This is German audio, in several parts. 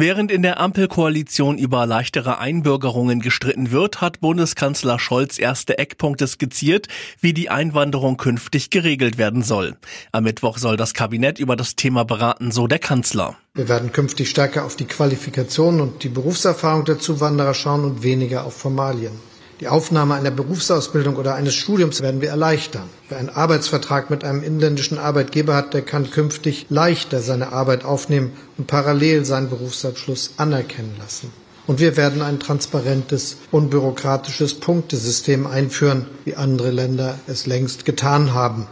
Während in der Ampelkoalition über leichtere Einbürgerungen gestritten wird, hat Bundeskanzler Scholz erste Eckpunkte skizziert, wie die Einwanderung künftig geregelt werden soll. Am Mittwoch soll das Kabinett über das Thema beraten, so der Kanzler. Wir werden künftig stärker auf die Qualifikation und die Berufserfahrung der Zuwanderer schauen und weniger auf Formalien. Die Aufnahme einer Berufsausbildung oder eines Studiums werden wir erleichtern. Wer einen Arbeitsvertrag mit einem inländischen Arbeitgeber hat, der kann künftig leichter seine Arbeit aufnehmen und parallel seinen Berufsabschluss anerkennen lassen. Und wir werden ein transparentes, unbürokratisches Punktesystem einführen, wie andere Länder es längst getan haben.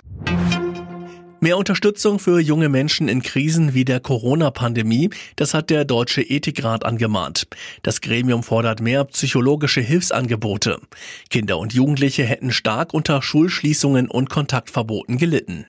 Mehr Unterstützung für junge Menschen in Krisen wie der Corona-Pandemie, das hat der Deutsche Ethikrat angemahnt. Das Gremium fordert mehr psychologische Hilfsangebote. Kinder und Jugendliche hätten stark unter Schulschließungen und Kontaktverboten gelitten.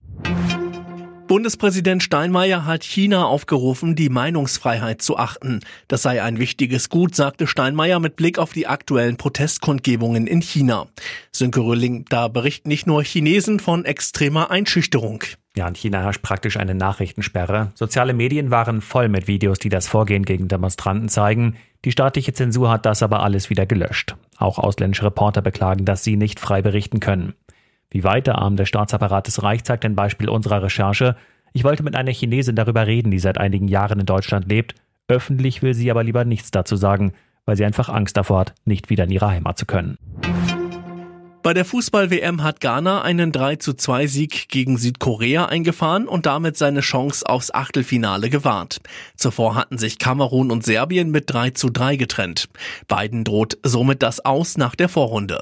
Bundespräsident Steinmeier hat China aufgerufen, die Meinungsfreiheit zu achten. Das sei ein wichtiges Gut, sagte Steinmeier mit Blick auf die aktuellen Protestkundgebungen in China. Sönke Röhling, da berichten nicht nur Chinesen von extremer Einschüchterung. Ja, in China herrscht praktisch eine Nachrichtensperre. Soziale Medien waren voll mit Videos, die das Vorgehen gegen Demonstranten zeigen. Die staatliche Zensur hat das aber alles wieder gelöscht. Auch ausländische Reporter beklagen, dass sie nicht frei berichten können. Wie weit der Arm des Staatsapparates reicht, zeigt ein Beispiel unserer Recherche. Ich wollte mit einer Chinesin darüber reden, die seit einigen Jahren in Deutschland lebt. Öffentlich will sie aber lieber nichts dazu sagen, weil sie einfach Angst davor hat, nicht wieder in ihre Heimat zu können. Bei der Fußball-WM hat Ghana einen 3 zu 2 Sieg gegen Südkorea eingefahren und damit seine Chance aufs Achtelfinale gewahrt. Zuvor hatten sich Kamerun und Serbien mit 3 zu 3 getrennt. Beiden droht somit das Aus nach der Vorrunde.